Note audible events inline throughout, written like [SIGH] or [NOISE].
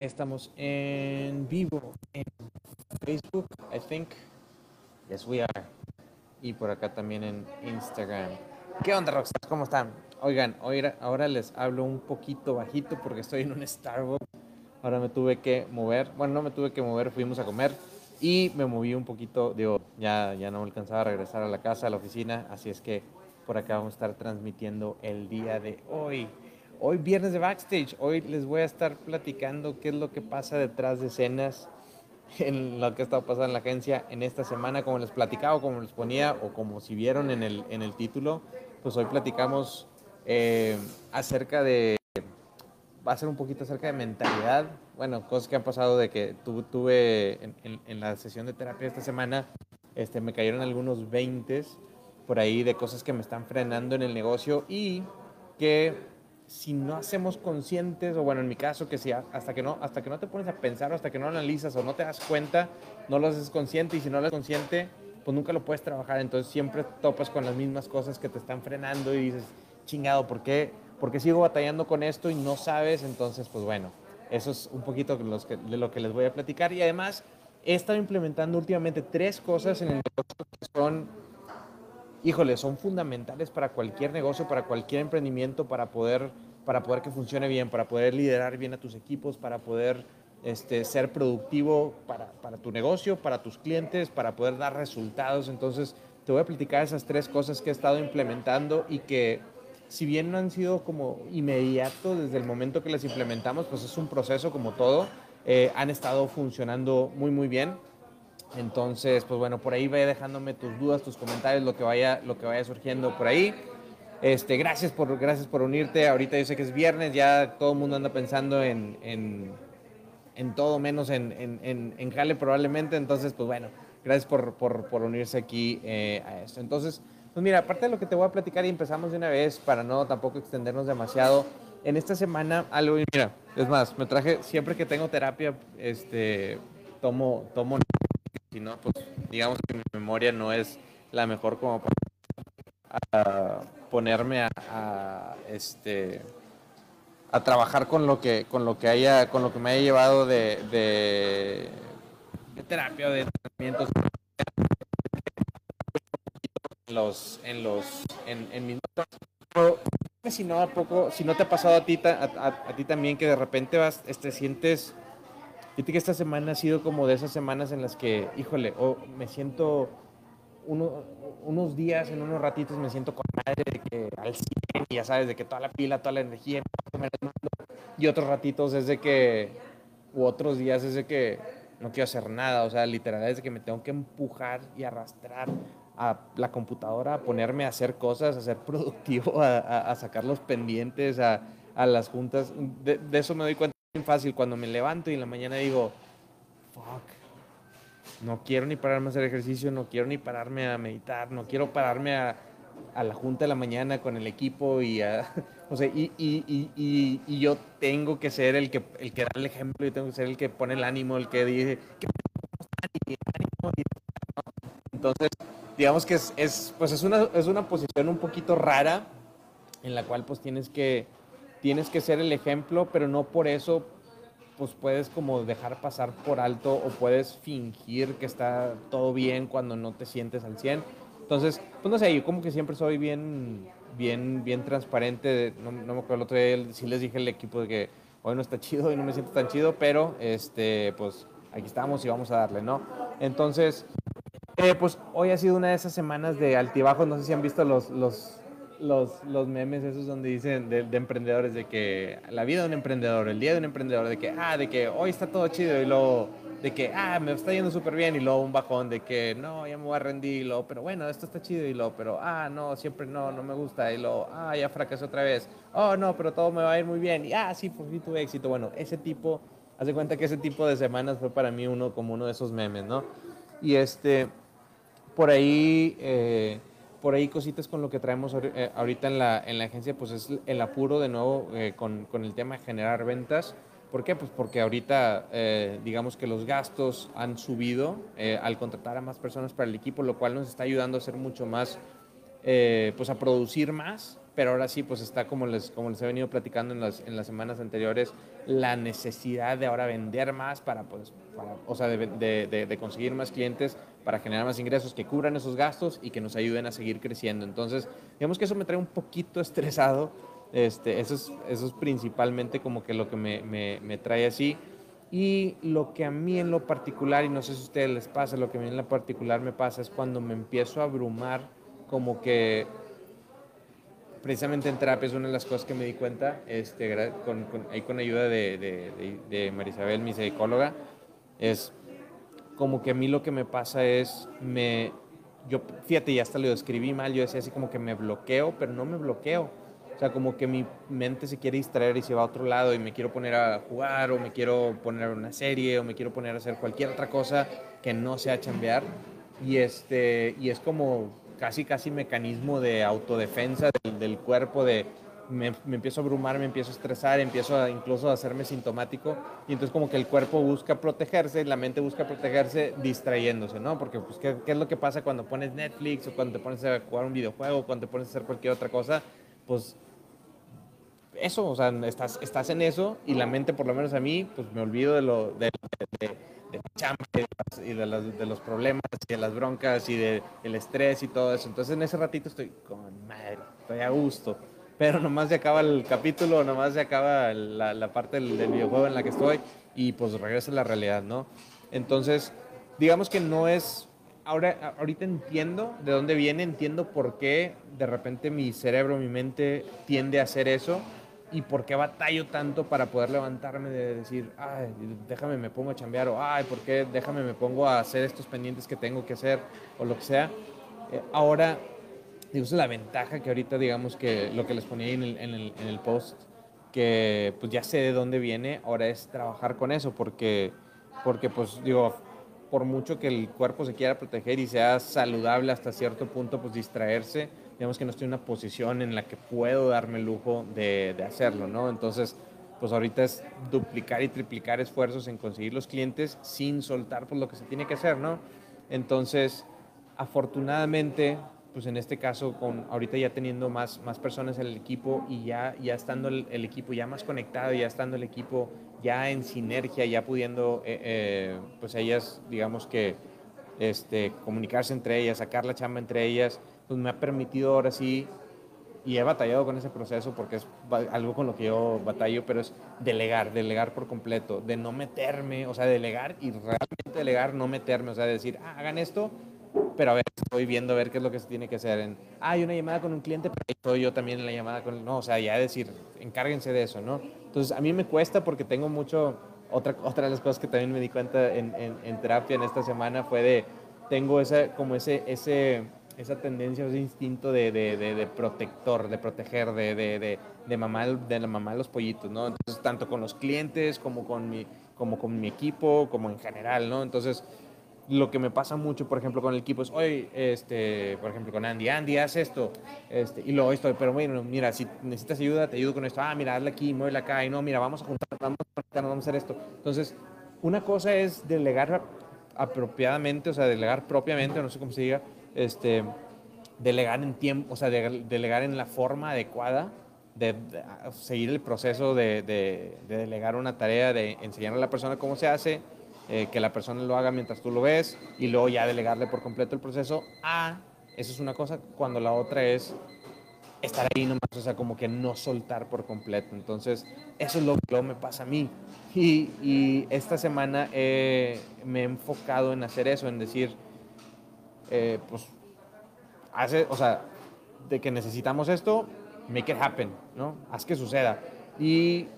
Estamos en vivo en Facebook, I think. Yes, we are. Y por acá también en Instagram. ¿Qué onda, Rockstar? ¿Cómo están? Oigan, ahora les hablo un poquito bajito porque estoy en un Starbucks. Ahora me tuve que mover. Bueno, no me tuve que mover, fuimos a comer y me moví un poquito. Digo, ya, ya no me alcanzaba a regresar a la casa, a la oficina. Así es que por acá vamos a estar transmitiendo el día de hoy. Hoy viernes de backstage, hoy les voy a estar platicando qué es lo que pasa detrás de escenas en lo que ha estado pasando en la agencia en esta semana, como les platicaba, como les ponía, o como si vieron en el, en el título, pues hoy platicamos eh, acerca de, va a ser un poquito acerca de mentalidad, bueno, cosas que han pasado de que tuve en, en, la sesión de terapia esta semana, este, me cayeron algunos 20 por ahí de cosas que me están frenando en el negocio y que si no hacemos conscientes, o bueno, en mi caso, que si hasta que no, hasta que no te pones a pensar, hasta que no analizas o no te das cuenta, no lo haces consciente, y si no lo haces consciente, pues nunca lo puedes trabajar. Entonces siempre topas con las mismas cosas que te están frenando y dices, chingado, ¿por qué, ¿por qué sigo batallando con esto y no sabes? Entonces, pues bueno, eso es un poquito de, lo que les voy a platicar. Y además, he estado implementando últimamente tres cosas en el negocio que son híjole, son fundamentales para cualquier negocio, para cualquier emprendimiento, para poder, para poder que funcione bien, para poder liderar bien a tus equipos, para poder este, ser productivo para, para, tu negocio, para tus clientes, para poder dar resultados. Entonces, te voy a platicar esas tres cosas que he estado implementando y que, si bien no han sido como inmediato desde el momento que las implementamos, pues es un proceso como todo, eh, han estado funcionando muy, muy bien. Entonces, pues bueno, por ahí vaya dejándome tus dudas, tus comentarios, lo que vaya, lo que vaya surgiendo por ahí. Este, gracias por, gracias por unirte. Ahorita yo sé que es viernes, ya todo el mundo anda pensando en, en, en todo menos en, en, en, Jale probablemente. Entonces, pues bueno, gracias por, por, por unirse aquí eh, a esto. Entonces, pues mira, aparte de lo que te voy a platicar y empezamos de una vez para no tampoco extendernos demasiado. En esta semana algo, mira, es más, me traje, siempre que tengo terapia, este, tomo, tomo si no, pues digamos que mi memoria no es la mejor como para ponerme a, este a trabajar con lo que con lo que haya con lo que me haya llevado de, de, terapia de tratamientos en los en los en, en mis si no a poco si no te ha pasado a ti a, a ti también que de repente vas este sientes Fíjate que esta semana ha sido como de esas semanas en las que, híjole, oh, me siento unos días, en unos ratitos me siento con madre de que al 100, ya sabes, de que toda la pila, toda la energía, y otros ratitos es de que, u otros días es de que no quiero hacer nada, o sea, literal es de que me tengo que empujar y arrastrar a la computadora, a ponerme a hacer cosas, a ser productivo, a, sacar los pendientes, a, las juntas. de, eso me doy cuenta fácil cuando me levanto y en la mañana digo, fuck, no quiero ni pararme a hacer ejercicio, no quiero ni pararme a meditar, no quiero pararme a, a la junta de la mañana con el equipo y, a, [LAUGHS] o sea, y, y, y, y, yo tengo que ser el que, el que da el ejemplo, yo tengo que ser el que pone el ánimo, el que dice, entonces, digamos que es, es, pues es, una, es una posición un poquito rara en la cual pues tienes que tienes que ser el ejemplo, pero no por eso pues puedes como dejar pasar por alto o puedes fingir que está todo bien cuando no te sientes al 100. Entonces, pues no sé, yo como que siempre soy bien, bien, bien transparente. No, me acuerdo el otro día, sí les dije al equipo de que hoy no está chido y no me siento tan chido, pero este, pues aquí estamos y vamos a darle, ¿no? Entonces, eh, pues hoy ha sido una de esas semanas de altibajos. No sé si han visto los, los, los, los memes esos donde dicen de, emprendedores de que la vida de un emprendedor, el día de un emprendedor, de que, ah, de que hoy está todo chido y luego de que, ah, me está yendo súper bien y luego un bajón de que, no, ya me voy a rendir y luego, pero bueno, esto está chido y luego, pero, ah, no, siempre no, no me gusta y luego, ah, ya fracasé otra vez, oh, no, pero todo me va a ir muy bien y, ah, sí, por fin tuve éxito. Bueno, ese tipo, hace cuenta que ese tipo de semanas fue para mí uno como uno de esos memes, ¿no? Y este, por ahí... Eh, por ahí cositas con lo que traemos eh, ahorita en la, en la agencia, pues es el apuro de nuevo eh, con, con, el tema de generar ventas. ¿Por qué? Pues porque ahorita eh, digamos que los gastos han subido al contratar a más personas para el equipo, lo cual nos está ayudando a ser mucho más, pues a producir más pero ahora sí, pues está como les, como les he venido platicando en las, en las semanas anteriores, la necesidad de ahora vender más para, pues, para, o sea, de, de, de, conseguir más clientes para generar más ingresos que cubran esos gastos y que nos ayuden a seguir creciendo. Entonces, digamos que eso me trae un poquito estresado, este, eso, es, eso es principalmente como que lo que me, me, trae así. Y lo que a mí en lo particular, y no sé si a ustedes les pasa, lo que a mí en lo particular me pasa es cuando me empiezo a abrumar, como que precisamente en terapia es una de las cosas que me di cuenta, este, con, con, ahí con ayuda de, de, de, Marisabel, mi psicóloga, es como que a mí lo que me pasa es, me, yo, fíjate, ya hasta lo escribí mal, yo decía así como que me bloqueo, pero no me bloqueo o sea, como que mi mente se quiere distraer y se va a otro lado y me quiero poner a jugar o me quiero poner a una serie o me quiero poner a hacer cualquier otra cosa que no sea chambear. Y, este, y es como casi, casi mecanismo de autodefensa del, del cuerpo, de me, me, empiezo a abrumar, me empiezo a estresar, empiezo a, incluso a hacerme sintomático y entonces como que el cuerpo busca protegerse, la mente busca protegerse distrayéndose, ¿no? Porque pues ¿qué, qué es lo que pasa cuando pones Netflix o cuando te pones a jugar un videojuego, cuando te pones a hacer cualquier otra cosa? Pues eso, o sea, estás, estás en eso y la mente, por lo menos a mí, pues me olvido de lo de, de, de, y de de los, problemas y de las broncas y del estrés y todo eso. Entonces en ese ratito estoy con madre, estoy a gusto. Pero nomás se acaba el capítulo, nomás se acaba la, la parte del, del, videojuego en la que estoy y pues regresa a la realidad, ¿no? Entonces, digamos que no es ahora, ahorita entiendo de dónde viene, entiendo por qué de repente mi cerebro, mi mente tiende a hacer eso, y por qué batallo tanto para poder levantarme de decir, ay, déjame me pongo a chambear o ay, por qué déjame me pongo a hacer estos pendientes que tengo que hacer o lo que sea. Eh, ahora, digo, es la ventaja que ahorita digamos que lo que les ponía en el, en el, en el post, que pues ya sé de dónde viene, ahora es trabajar con eso, porque, porque pues digo, por mucho que el cuerpo se quiera proteger y sea saludable hasta cierto punto, pues distraerse, digamos que no estoy en una posición en la que puedo darme el lujo de, de hacerlo, ¿no? Entonces, pues ahorita es duplicar y triplicar esfuerzos en conseguir los clientes sin soltar pues lo que se tiene que hacer, ¿no? Entonces, afortunadamente, pues en este caso, con ahorita ya teniendo más, más personas en el equipo y ya, ya estando el, equipo ya más conectado, ya estando el equipo ya en sinergia, ya pudiendo, eh, eh, pues ellas, digamos que, este, comunicarse entre ellas, sacar la chamba entre ellas, pues me ha permitido ahora sí, y he batallado con ese proceso porque es algo con lo que yo batallo, pero es delegar, delegar por completo, de no meterme, o sea, delegar y realmente delegar, no meterme, o sea, decir, ah, hagan esto, pero a ver, estoy viendo a ver qué es lo que se tiene que hacer. En, ah, hay una llamada con un cliente, pero estoy yo también en la llamada con, no, o sea, ya decir, encárguense de eso, ¿no? Entonces, a mí me cuesta porque tengo mucho, otra, otra de las cosas que también me di cuenta en, en, en terapia en esta semana fue de, tengo esa, como ese, ese esa tendencia, ese instinto de, de, de, protector, de proteger, de, de, de, mamá, de la mamá de los pollitos, ¿no? Entonces, tanto con los clientes como con mi, como con mi equipo, como en general, ¿no? Entonces, lo que me pasa mucho, por ejemplo, con el equipo es, oye, este, por ejemplo, con Andy, Andy, haz esto, este, y luego esto, pero bueno, mira, si necesitas ayuda, te ayudo con esto, ah, mira, hazle aquí, muévela acá, y no, mira, vamos a juntar, vamos a vamos a hacer esto. Entonces, una cosa es delegar apropiadamente, o sea, delegar propiamente, no sé cómo se diga, este, delegar en tiempo, o sea, de, delegar en la forma adecuada, de, de seguir el proceso de, de, delegar una tarea, de enseñarle a la persona cómo se hace, eh, que la persona lo haga mientras tú lo ves y luego ya delegarle por completo el proceso a, eso es una cosa, cuando la otra es estar ahí nomás, o sea, como que no soltar por completo. Entonces, eso es lo que me pasa a mí. Y, y esta semana eh, me he enfocado en hacer eso, en decir, eh, pues, hace, o sea, de que necesitamos esto, make it happen, ¿no? Haz que suceda. Y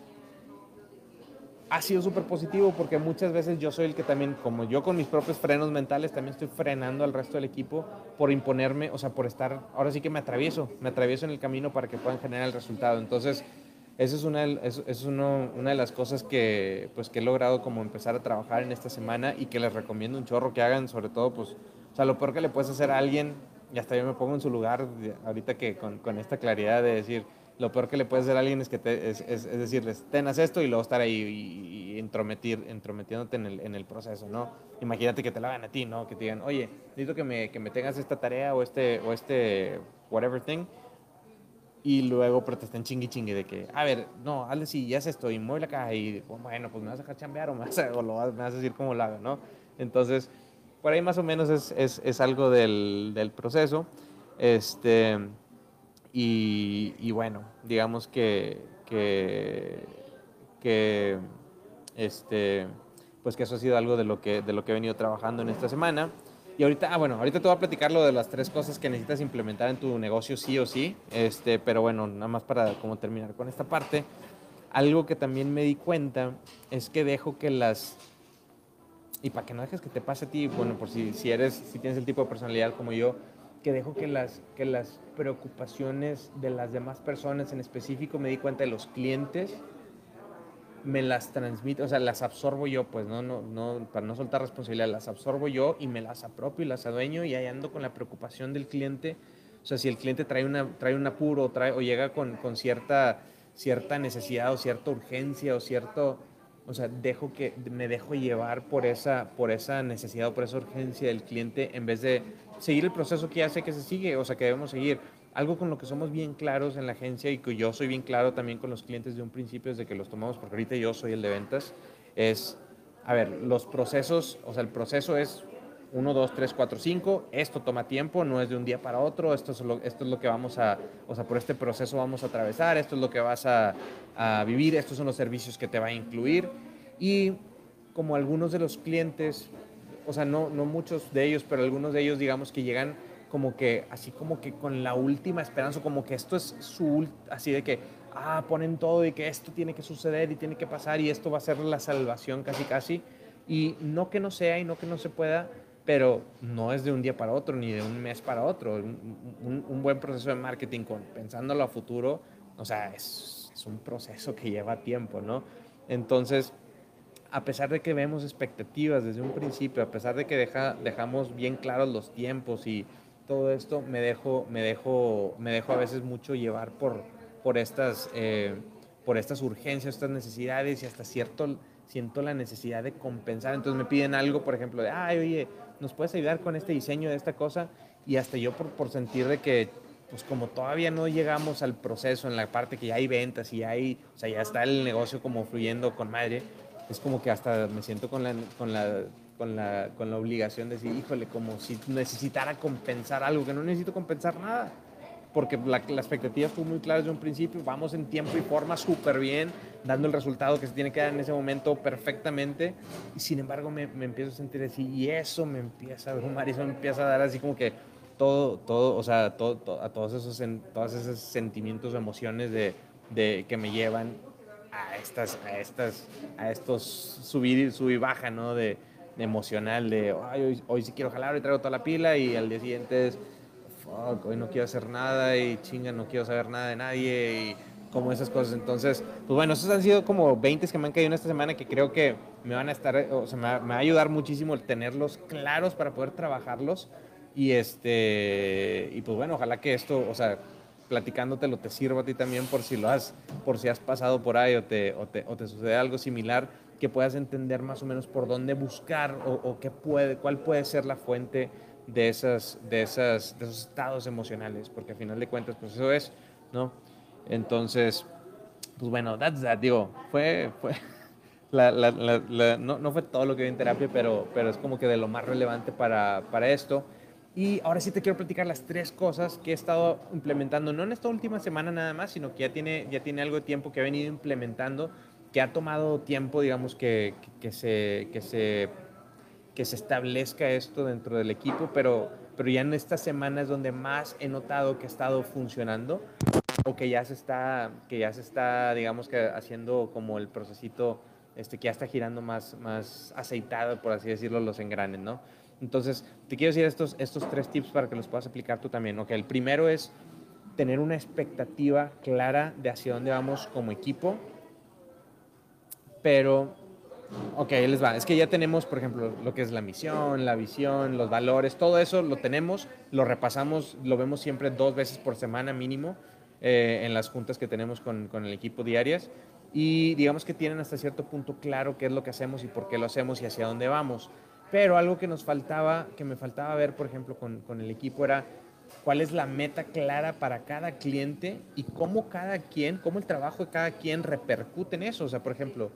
ha sido súper positivo porque muchas veces yo soy el que también, como yo con mis propios frenos mentales, también estoy frenando al resto del equipo por imponerme, o sea, por estar, ahora sí que me atravieso, me atravieso en el camino para que puedan generar el resultado. Entonces, esa es, una, eso es uno, una de las cosas que, pues, que he logrado como empezar a trabajar en esta semana y que les recomiendo un chorro que hagan, sobre todo, pues, o sea, lo peor que le puedes hacer a alguien, y hasta yo me pongo en su lugar, ahorita que con, con esta claridad de decir, lo peor que le puedes hacer a alguien es que te, es, es, es, decirles, tenas esto y luego estar ahí y, y entrometir, entrometiéndote en el, en el, proceso, ¿no? Imagínate que te lo hagan a ti, ¿no? Que te digan, oye, necesito que me, que me tengas esta tarea o este, o este whatever thing. y luego pero te están chingui chingue de que, a ver, no, hazle si ya es esto y mueve la caja y bueno, pues me vas a dejar chambear o me vas a, o lo me vas a decir cómo lo hago, ¿no? Entonces, por ahí más o menos es, es algo del, del, proceso. Este, y, bueno, digamos que, que, que, este, pues que eso ha sido algo de lo que, de lo que he venido trabajando en esta semana. Y ahorita, ah, bueno, ahorita te voy a platicar lo de las tres cosas que necesitas implementar en tu negocio sí o sí. Este, pero bueno, nada más para como terminar con esta parte. Algo que también me di cuenta es que dejo que las y para que no dejes que te pase a ti, bueno, por si, si eres, si tienes el tipo de personalidad como yo, que dejo que las, que las preocupaciones de las demás personas, en específico me di cuenta de los clientes, me las transmito, o sea, las absorbo yo, pues, no, no, no, para no soltar responsabilidad, las absorbo yo y me las apropio y las adueño y ahí ando con la preocupación del cliente. O sea, si el cliente trae, una, trae un apuro trae, o llega con, con cierta, cierta necesidad o cierta urgencia o cierto, o sea, dejo que me dejo llevar por esa, por esa necesidad o por esa urgencia del cliente en vez de seguir el proceso que ya sé que se sigue, o sea, que debemos seguir. Algo con lo que somos bien claros en la agencia y que yo soy bien claro también con los clientes de un principio desde que los tomamos, porque ahorita yo soy el de ventas, es, a ver, los procesos, o sea, el proceso es 1, 2, 3, 4, 5, esto toma tiempo, no es de un día para otro, esto es lo, esto es lo que vamos a, o sea, por este proceso vamos a atravesar, esto es lo que vas a, a vivir, estos son los servicios que te va a incluir y como algunos de los clientes, o sea, no, no muchos de ellos, pero algunos de ellos digamos que llegan como que así como que con la última esperanza, como que esto es su, así de que, ah, ponen todo y que esto tiene que suceder y tiene que pasar y esto va a ser la salvación casi casi. Y no que no sea y no que no se pueda, pero no es de un día para otro ni de un mes para otro. Un, un, buen proceso de marketing con, pensándolo a futuro, o sea, es, es, un proceso que lleva tiempo, ¿no? Entonces, a pesar de que vemos expectativas desde un principio, a pesar de que deja, dejamos bien claros los tiempos y todo esto, me dejo, me dejo, me dejo a veces mucho llevar por, por, estas, eh, por estas urgencias, estas necesidades y hasta cierto siento la necesidad de compensar. Entonces me piden algo, por ejemplo, de, ay, oye, ¿nos puedes ayudar con este diseño de esta cosa? Y hasta yo por, por sentir de que, pues como todavía no llegamos al proceso en la parte que ya hay ventas y ya hay, o sea, ya está el negocio como fluyendo con madre, es como que hasta me siento con la, con la, con la, con la obligación de decir, híjole, como si necesitara compensar algo, que no necesito compensar nada porque la, la, expectativa fue muy clara desde un principio, vamos en tiempo y forma súper bien, dando el resultado que se tiene que dar en ese momento perfectamente, y sin embargo me, me empiezo a sentir así, y eso me empieza a abrumar, y eso me empieza a dar así como que todo, todo, o sea, todo, todo, a todos esos, todos esos sentimientos, emociones de, de, que me llevan a estas, a estas, a estos subir, subir y baja, ¿no? De, de emocional, de, Ay, hoy, hoy sí quiero jalar, hoy traigo toda la pila, y al día siguiente es hoy no quiero hacer nada y chinga, no quiero saber nada de nadie y como esas cosas. Entonces, pues bueno, esos han sido como 20 que me han caído en esta semana que creo que me van a estar, o sea, me va, me va a ayudar muchísimo el tenerlos claros para poder trabajarlos. Y este, y pues bueno, ojalá que esto, o sea, platicándotelo te sirva a ti también por si lo has, por si has pasado por ahí o te, o te, o te sucede algo similar, que puedas entender más o menos por dónde buscar o, o qué puede, cuál puede ser la fuente de, esas, de, esas, de esos estados emocionales, porque al final de cuentas, pues eso es, ¿no? Entonces, pues bueno, that's that, digo, fue, fue [LAUGHS] la, la, no, no, fue todo lo que vi en terapia, pero, pero es como que de lo más relevante para, para esto. Y ahora sí te quiero platicar las tres cosas que he estado implementando, no en esta última semana nada más, sino que ya tiene, ya tiene algo de tiempo que he venido implementando, que ha tomado tiempo, digamos, que, que se, que se que se establezca esto dentro del equipo, pero, pero ya en estas semanas donde más he notado que ha estado funcionando o que ya se está, que ya se está digamos que haciendo como el procesito este, que ya está girando más, más aceitado, por así decirlo, los engranes, ¿no? Entonces, te quiero decir estos, estos tres tips para que los puedas aplicar tú también. Okay, el primero es tener una expectativa clara de hacia dónde vamos como equipo, pero Ok, les va. Es que ya tenemos, por ejemplo, lo que es la misión, la visión, los valores, todo eso lo tenemos, lo repasamos, lo vemos siempre dos veces por semana mínimo eh, en las juntas que tenemos con, con, el equipo diarias. Y digamos que tienen hasta cierto punto claro qué es lo que hacemos y por qué lo hacemos y hacia dónde vamos. Pero algo que nos faltaba, que me faltaba ver, por ejemplo, con, con el equipo era cuál es la meta clara para cada cliente y cómo cada quien, cómo el trabajo de cada quien repercute en eso. O sea, por ejemplo,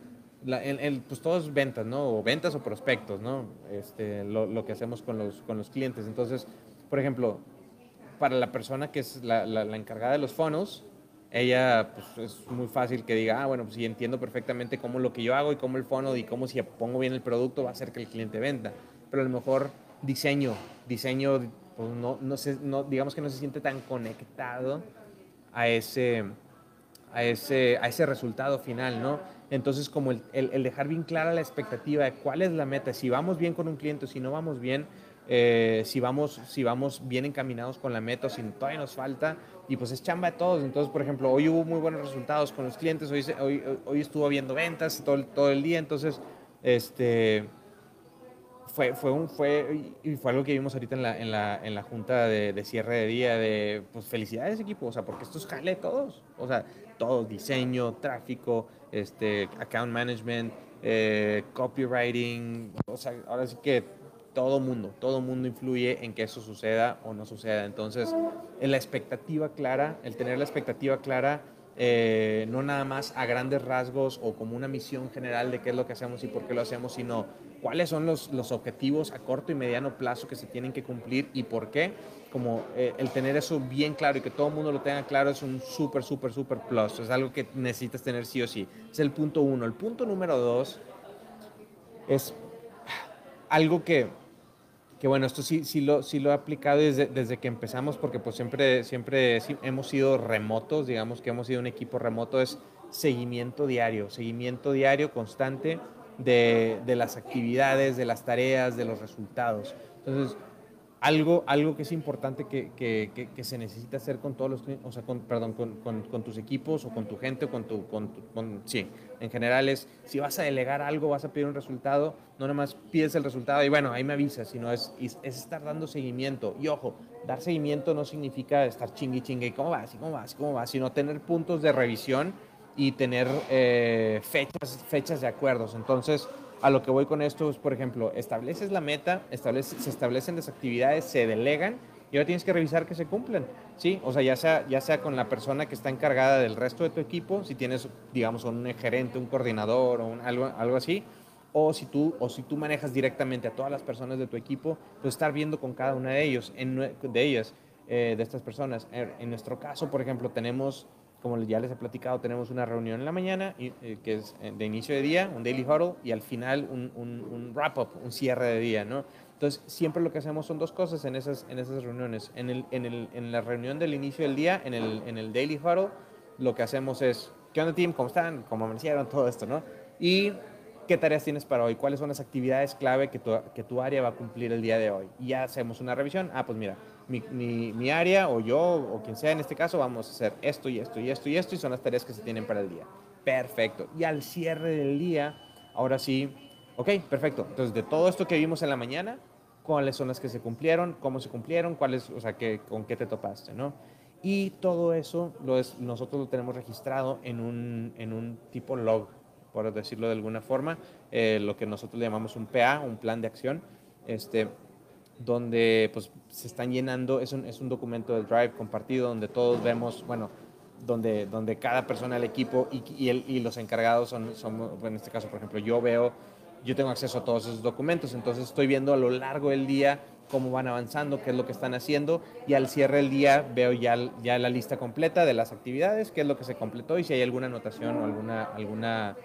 la, el, pues todos ventas, ¿no? O ventas o prospectos, ¿no? Este, lo, lo, que hacemos con los, con los clientes. Entonces, por ejemplo, para la persona que es la, la, la encargada de los funnels, ella pues, es muy fácil que diga, ah, bueno, pues sí entiendo perfectamente cómo lo que yo hago y cómo el funnel y cómo si pongo bien el producto va a hacer que el cliente venda. Pero a lo mejor diseño, diseño, pues no, no, se, no digamos que no se siente tan conectado a ese, a ese, a ese resultado final, ¿no? Entonces, como el, el, el, dejar bien clara la expectativa de cuál es la meta, si vamos bien con un cliente, si no vamos bien, eh, si, vamos, si vamos bien encaminados con la meta o si todavía nos falta, y pues es chamba de todos. Entonces, por ejemplo, hoy hubo muy buenos resultados con los clientes, hoy, hoy, hoy estuvo habiendo ventas todo, todo el día, entonces, este fue, fue, un, fue, fue algo que vimos ahorita en la, en la, en la junta de, de, cierre de día, de pues felicidades equipo, o sea, porque esto es jale todos, o sea, todos, diseño, tráfico, este, account management, eh, copywriting, o sea, ahora sí que todo mundo, todo mundo influye en que eso suceda o no suceda. Entonces, en la expectativa clara, el tener la expectativa clara, eh, no nada más a grandes rasgos o como una misión general de qué es lo que hacemos y por qué lo hacemos, sino cuáles son los, los objetivos a corto y mediano plazo que se tienen que cumplir y por qué. Como eh, el tener eso bien claro y que todo el mundo lo tenga claro es un súper, súper, súper plus. Es algo que necesitas tener sí o sí. Es el punto uno. El punto número dos es algo que que bueno, esto sí, sí, lo, sí lo he aplicado desde, desde que empezamos, porque pues siempre, siempre hemos sido remotos, digamos que hemos sido un equipo remoto, es seguimiento diario, seguimiento diario constante de, de las actividades, de las tareas, de los resultados. Entonces, algo, algo que es importante que, que, que, se necesita hacer con todos los o sea, con, perdón, con, con, con, tus equipos o con tu gente o con tu, con, con, sí, en general es, si vas a delegar algo, vas a pedir un resultado, no nomás pides el resultado y bueno, ahí me avisas, sino es, es estar dando seguimiento. Y ojo, dar seguimiento no significa estar chingui chingue, ¿cómo vas? ¿Cómo vas? ¿Cómo vas? Sino tener puntos de revisión y tener eh, fechas, fechas de acuerdos. Entonces, a lo que voy con esto es, por ejemplo, estableces la meta, establece, se establecen las actividades, se delegan y ahora tienes que revisar que se cumplan, ¿sí? O sea, ya sea, ya sea con la persona que está encargada del resto de tu equipo, si tienes, digamos, un gerente, un coordinador o un, algo, algo así, o si, tú, o si tú manejas directamente a todas las personas de tu equipo, pues estar viendo con cada una de ellos, en, de ellas, eh, de estas personas. En nuestro caso, por ejemplo, tenemos como ya les he platicado, tenemos una reunión en la mañana eh, que es eh, de inicio de día, un daily huddle, y al final un, un, wrap-up, un cierre de día, ¿no? Entonces, siempre lo que hacemos son dos cosas en esas, en esas reuniones. En, el, en, el, en la reunión del inicio del día, en el, en el daily huddle, lo que hacemos es, ¿qué onda, team? ¿Cómo están? ¿Cómo amanecieron? Todo esto, ¿no? Y qué tareas tienes para hoy, cuáles son las actividades clave que tu, que tu área va a cumplir el día de hoy. Y ya hacemos una revisión. Ah, pues mira, mi, mi, área o yo o quien sea en este caso vamos a hacer esto y esto y esto y esto y son las tareas que se tienen para el día. Perfecto. Y al cierre del día, ahora sí, ok, perfecto. Entonces, de todo esto que vimos en la mañana, cuáles son las que se cumplieron, cómo se cumplieron, cuáles, o sea, que, con qué te topaste, ¿no? Y todo eso lo es, nosotros lo tenemos registrado en un, en un tipo log, por decirlo de alguna forma, eh, lo que nosotros llamamos un PA, un plan de acción. Este, donde pues se están llenando, es un, es un documento del Drive compartido donde todos vemos, bueno, donde, donde cada persona del equipo y, y, el, y los encargados son, son, en este caso, por ejemplo, yo veo, yo tengo acceso a todos esos documentos, entonces estoy viendo a lo largo del día cómo van avanzando, qué es lo que están haciendo y al cierre del día veo ya, ya la lista completa de las actividades, qué es lo que se completó y si hay alguna anotación o alguna, alguna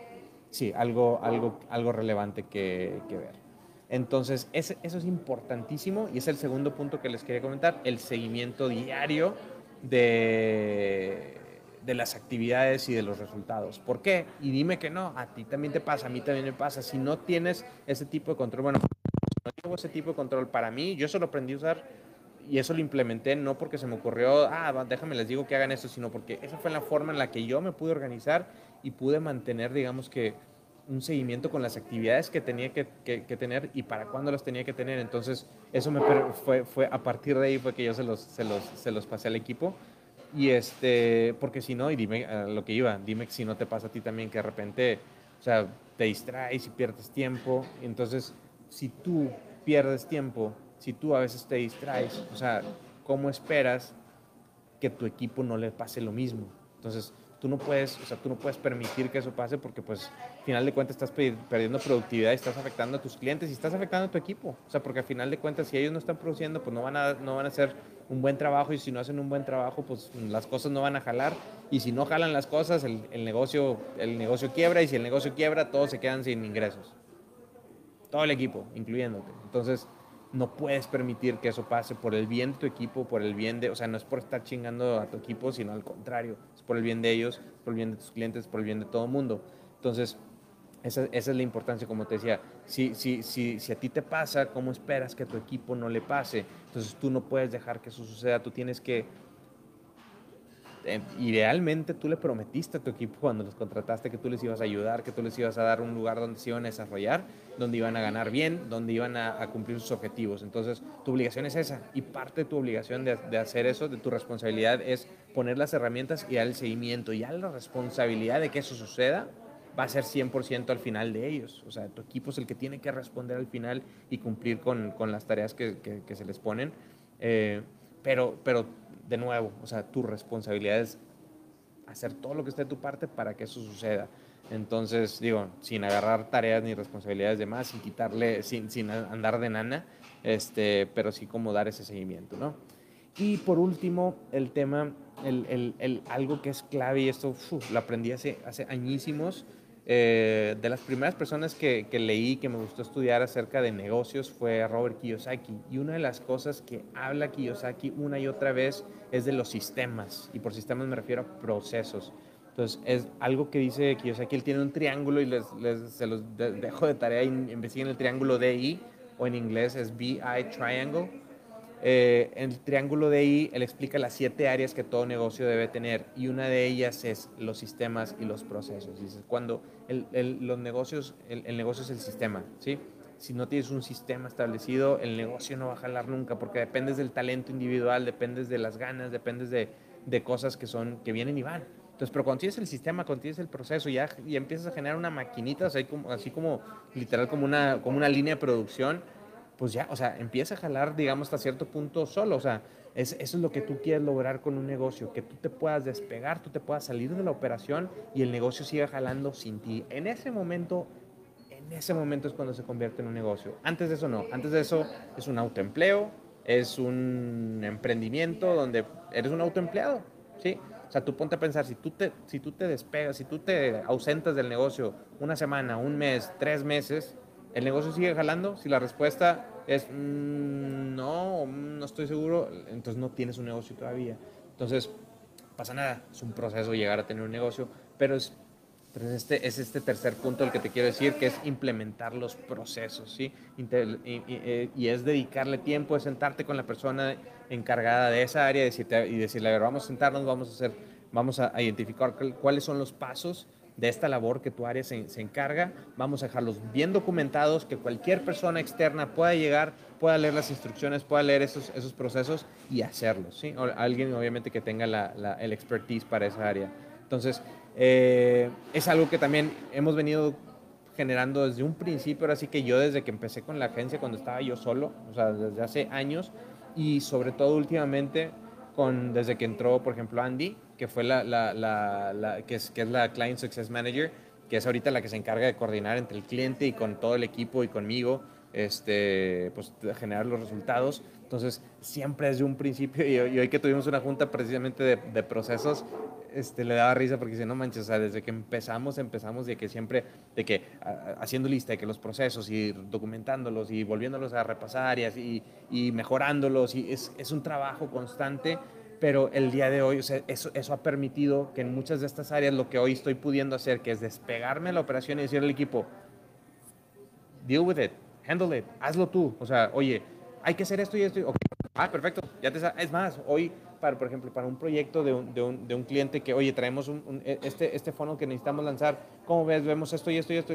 sí, algo, algo, algo relevante que, que ver. Entonces, eso es importantísimo y es el segundo punto que les quería comentar, el seguimiento diario de, de las actividades y de los resultados. ¿Por qué? Y dime que no, a ti también te pasa, a mí también me pasa. Si no tienes ese tipo de control, bueno, no tengo ese tipo de control para mí, yo solo aprendí a usar y eso lo implementé no porque se me ocurrió, ah, déjame les digo que hagan eso, sino porque esa fue la forma en la que yo me pude organizar y pude mantener, digamos que, un seguimiento con las actividades que tenía que, que, tener y para cuándo las tenía que tener. Entonces, eso me fue, fue a partir de ahí fue que yo se los, se los, se los pasé al equipo. Y este, porque si no, y dime lo que iba, dime si no te pasa a ti también que de repente, o sea, te distraes y pierdes tiempo. Entonces, si tú pierdes tiempo, si tú a veces te distraes, o sea, cómo esperas que tu equipo no le pase lo mismo. Entonces, tú no puedes, o sea, tú no puedes permitir que eso pase porque pues al final de cuentas estás perdiendo productividad y estás afectando a tus clientes y estás afectando a tu equipo. O sea, porque al final de cuentas si ellos no están produciendo, pues no van a no van a hacer un buen trabajo y si no hacen un buen trabajo, pues las cosas no van a jalar y si no jalan las cosas, el, negocio el negocio quiebra y si el negocio quiebra, todos se quedan sin ingresos. Todo el equipo, incluyéndote. Entonces, no puedes permitir que eso pase por el bien de tu equipo, por el bien de, o sea, no es por estar chingando a tu equipo, sino al contrario, es por el bien de ellos, por el bien de tus clientes, por el bien de todo el mundo. Entonces, esa, esa es la importancia, como te decía, si, si, si, si a ti te pasa, ¿cómo esperas que a tu equipo no le pase? Entonces tú no puedes dejar que eso suceda, tú tienes que eh, idealmente tú le prometiste a tu equipo cuando los contrataste que tú les ibas a ayudar, que tú les ibas a dar un lugar donde se iban a desarrollar, donde iban a ganar bien, donde iban a, cumplir sus objetivos. Entonces, tu obligación es esa. Y parte de tu obligación de, hacer eso, de tu responsabilidad, es poner las herramientas y dar el seguimiento. Ya la responsabilidad de que eso suceda va a ser 100% al final de ellos. O sea, tu equipo es el que tiene que responder al final y cumplir con, las tareas que, se les ponen. Eh, pero, pero de nuevo, o sea, tu responsabilidad es hacer todo lo que esté de tu parte para que eso suceda. Entonces, digo, sin agarrar tareas ni responsabilidades de más, sin quitarle, sin, sin andar de nana, este, pero sí como dar ese seguimiento, ¿no? Y por último, el tema, el, el, el algo que es clave, y esto lo aprendí hace, hace añísimos, eh, de las primeras personas que, que, leí que me gustó estudiar acerca de negocios fue Robert Kiyosaki. Y una de las cosas que habla Kiyosaki una y otra vez es de los sistemas. Y por sistemas me refiero a procesos. Entonces, es algo que dice Kiyosaki. Él tiene un triángulo y les, les se los dejo de tarea investiguen el triángulo DI o en inglés es BI Triangle eh, el triángulo de I, él explica las siete áreas que todo negocio debe tener y una de ellas es los sistemas y los procesos. Dice, cuando el, los negocios, el, el, negocio es el sistema, ¿sí? Si no tienes un sistema establecido, el negocio no va a jalar nunca porque dependes del talento individual, dependes de las ganas, dependes de, de cosas que, son, que vienen y van. Entonces, pero cuando tienes el sistema, cuando tienes el proceso, ya, ya empiezas a generar una maquinita, o sea, como, así como literal como una, como una línea de producción, pues ya, o sea, empieza a jalar, digamos, hasta cierto punto solo. O sea, es, eso es lo que tú quieres lograr con un negocio, que tú te puedas despegar, tú te puedas salir de la operación y el negocio siga jalando sin ti. En ese momento, en ese momento es cuando se convierte en un negocio. Antes de eso no, antes de eso es un autoempleo, es un emprendimiento donde eres un autoempleado, ¿sí? O sea, tú ponte a pensar, si tú, te, si tú te despegas, si tú te ausentas del negocio una semana, un mes, tres meses, ¿el negocio sigue jalando? Si la respuesta es mmm, no, no estoy seguro, entonces no tienes un negocio todavía. Entonces, pasa nada, es un proceso llegar a tener un negocio, pero es, este, es este tercer punto el que te quiero decir, que es implementar los procesos, ¿sí? Y, y, es dedicarle tiempo, es sentarte con la persona encargada de esa área y decirte, y decirle, a ver, vamos a sentarnos, vamos a hacer, vamos a identificar cuáles son los pasos de esta labor que tu área se, encarga. Vamos a dejarlos bien documentados, que cualquier persona externa pueda llegar, pueda leer las instrucciones, pueda leer esos, esos procesos y hacerlos. ¿sí? Alguien obviamente que tenga la, el expertise para esa área. Entonces, eh, es algo que también hemos venido generando desde un principio, ahora sí que yo desde que empecé con la agencia, cuando estaba yo solo, o sea, desde hace años, y sobre todo últimamente, con, desde que entró, por ejemplo, Andy, que fue la, la, la, que, es, que es la Client Success Manager, que es ahorita la que se encarga de coordinar entre el cliente y con todo el equipo y conmigo, este, pues generar los resultados. Entonces, siempre desde un principio, y, hoy que tuvimos una junta precisamente de, procesos, este, le daba risa porque dice, no manches, desde que empezamos, empezamos de que siempre, de que haciendo lista de que los procesos y documentándolos y volviéndolos a repasar y, y, y mejorándolos, y es, es un trabajo constante pero el día de hoy, o sea, eso, eso ha permitido que en muchas de estas áreas lo que hoy estoy pudiendo hacer, que es despegarme de la operación y decirle al equipo, deal with it, handle it, hazlo tú. O sea, oye, hay que hacer esto y esto. Okay. Ah, perfecto. Ya te es más, hoy, para, por ejemplo, para un proyecto de un, de un, de un cliente que, oye, traemos un, un, este, este fondo que necesitamos lanzar, ¿cómo ves? Vemos esto y esto y esto.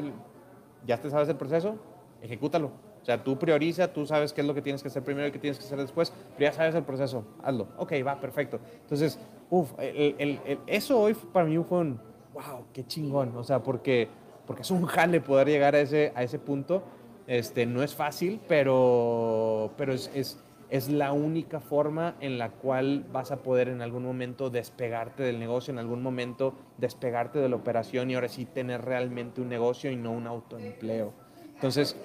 ¿Ya te sabes el proceso? Ejecútalo o sea, tú prioriza, tú sabes qué es lo que tienes que hacer primero y qué tienes que hacer después, pero ya sabes el proceso, hazlo. Ok, va, perfecto. Entonces, uff, eso hoy para mí fue un, wow, qué chingón. O sea, porque, porque es un jale poder llegar a ese, a ese punto. Este, no es fácil, pero, pero es, es, es la única forma en la cual vas a poder en algún momento despegarte del negocio, en algún momento despegarte de la operación y ahora sí tener realmente un negocio y no un autoempleo. Entonces,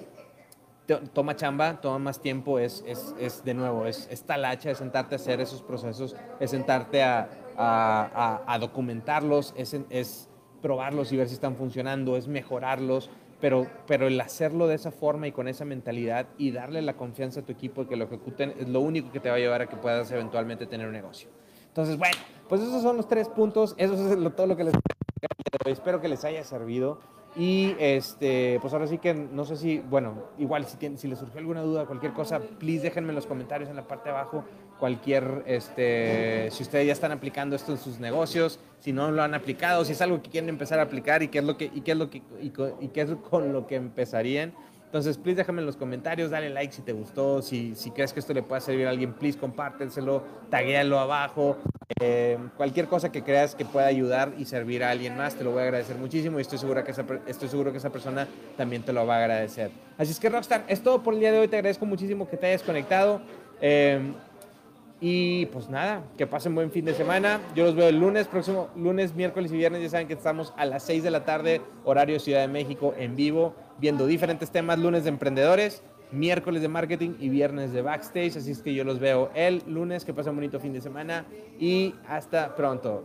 toma chamba, toma más tiempo, es, es, es de nuevo, es, es, talacha, es sentarte a hacer esos procesos, es sentarte a, a, a, documentarlos, es, es probarlos y ver si están funcionando, es mejorarlos, pero, pero el hacerlo de esa forma y con esa mentalidad y darle la confianza a tu equipo que lo ejecuten es lo único que te va a llevar a que puedas eventualmente tener un negocio. Entonces, bueno, pues esos son los tres puntos, eso es todo lo que les espero que les haya servido. Y este, pues ahora sí que no sé si, bueno, igual si, tienen, si les surgió alguna duda, cualquier cosa, please déjenme en los comentarios en la parte de abajo cualquier, este, si ustedes ya están aplicando esto en sus negocios, si no lo han aplicado, si es algo que quieren empezar a aplicar y qué es lo que, y qué es lo que, y, y qué es con lo que empezarían. Entonces, please déjame en los comentarios, dale like si te gustó, si, si crees que esto le puede servir a alguien, please compártenselo, taguéalo abajo, eh, cualquier cosa que creas que pueda ayudar y servir a alguien más, te lo voy a agradecer muchísimo y estoy seguro que esa, estoy seguro que esa persona también te lo va a agradecer. Así es que Rockstar, es todo por el día de hoy, te agradezco muchísimo que te hayas conectado. Eh, y pues nada, que pasen buen fin de semana. Yo los veo el lunes, próximo lunes, miércoles y viernes. Ya saben que estamos a las 6 de la tarde, horario Ciudad de México, en vivo, viendo diferentes temas. Lunes de emprendedores, miércoles de marketing y viernes de backstage. Así es que yo los veo el lunes. Que pasen un bonito fin de semana y hasta pronto.